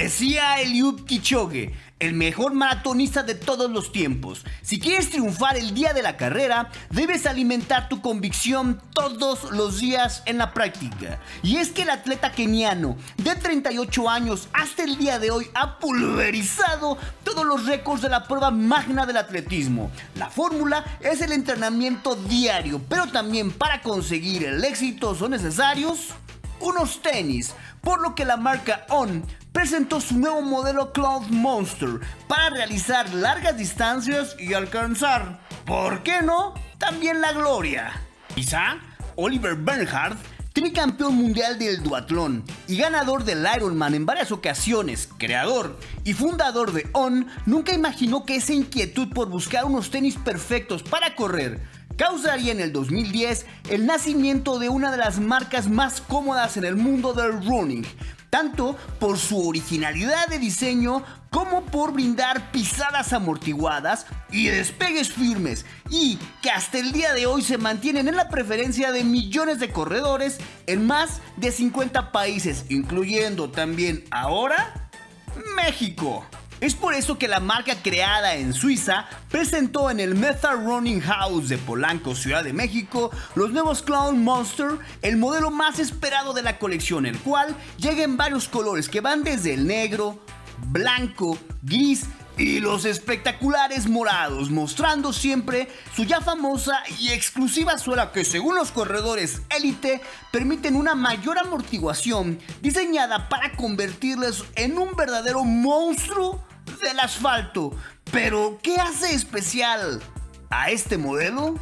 Decía Eliud Kipchoge, el mejor maratonista de todos los tiempos. Si quieres triunfar el día de la carrera, debes alimentar tu convicción todos los días en la práctica. Y es que el atleta keniano de 38 años hasta el día de hoy ha pulverizado todos los récords de la prueba magna del atletismo. La fórmula es el entrenamiento diario, pero también para conseguir el éxito son necesarios unos tenis, por lo que la marca On presentó su nuevo modelo Cloud Monster para realizar largas distancias y alcanzar, ¿por qué no?, también la gloria. Quizá Oliver Bernhardt tricampeón mundial del duatlón y ganador del Ironman en varias ocasiones, creador y fundador de On, nunca imaginó que esa inquietud por buscar unos tenis perfectos para correr causaría en el 2010 el nacimiento de una de las marcas más cómodas en el mundo del running, tanto por su originalidad de diseño como por brindar pisadas amortiguadas y despegues firmes y que hasta el día de hoy se mantienen en la preferencia de millones de corredores en más de 50 países, incluyendo también ahora México. Es por eso que la marca creada en Suiza presentó en el Meta Running House de Polanco, Ciudad de México, los nuevos Clown Monster, el modelo más esperado de la colección, el cual llega en varios colores que van desde el negro, blanco, gris y los espectaculares morados, mostrando siempre su ya famosa y exclusiva suela que según los corredores élite permiten una mayor amortiguación diseñada para convertirles en un verdadero monstruo del asfalto. Pero, ¿qué hace especial a este modelo?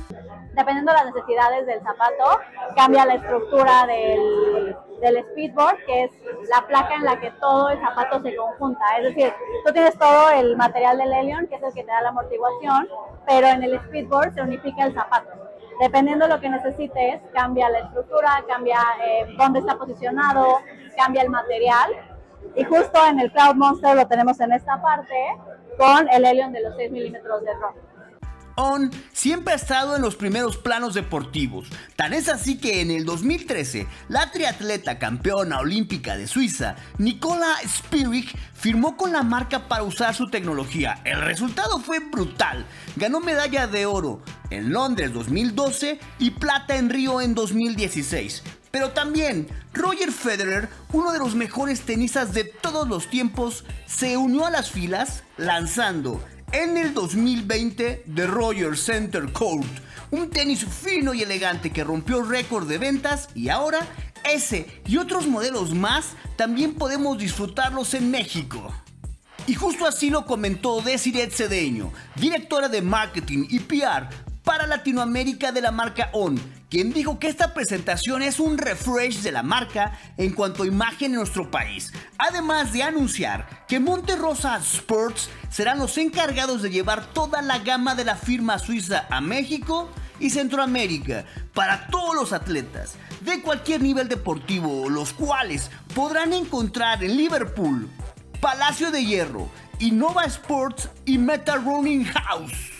Dependiendo de las necesidades del zapato, cambia la estructura del, del speedboard, que es la placa en la que todo el zapato se conjunta. Es decir, tú tienes todo el material del Helion, que es el que te da la amortiguación, pero en el speedboard se unifica el zapato. Dependiendo de lo que necesites, cambia la estructura, cambia eh, dónde está posicionado, cambia el material y justo en el Cloud Monster lo tenemos en esta parte con el Helion de los 6 milímetros de ROM. On siempre ha estado en los primeros planos deportivos. Tan es así que en el 2013, la triatleta campeona olímpica de Suiza, Nicola Spirig, firmó con la marca para usar su tecnología. El resultado fue brutal. Ganó medalla de oro en Londres 2012 y plata en Río en 2016. Pero también Roger Federer, uno de los mejores tenistas de todos los tiempos, se unió a las filas lanzando en el 2020 The Roger Center Court, un tenis fino y elegante que rompió récord de ventas y ahora ese y otros modelos más también podemos disfrutarlos en México. Y justo así lo comentó Desiree Cedeño, directora de marketing y PR para Latinoamérica de la marca On, quien dijo que esta presentación es un refresh de la marca en cuanto a imagen en nuestro país, además de anunciar que Monterrosa Sports serán los encargados de llevar toda la gama de la firma suiza a México y Centroamérica para todos los atletas de cualquier nivel deportivo, los cuales podrán encontrar en Liverpool, Palacio de Hierro, Innova Sports y Meta Running House.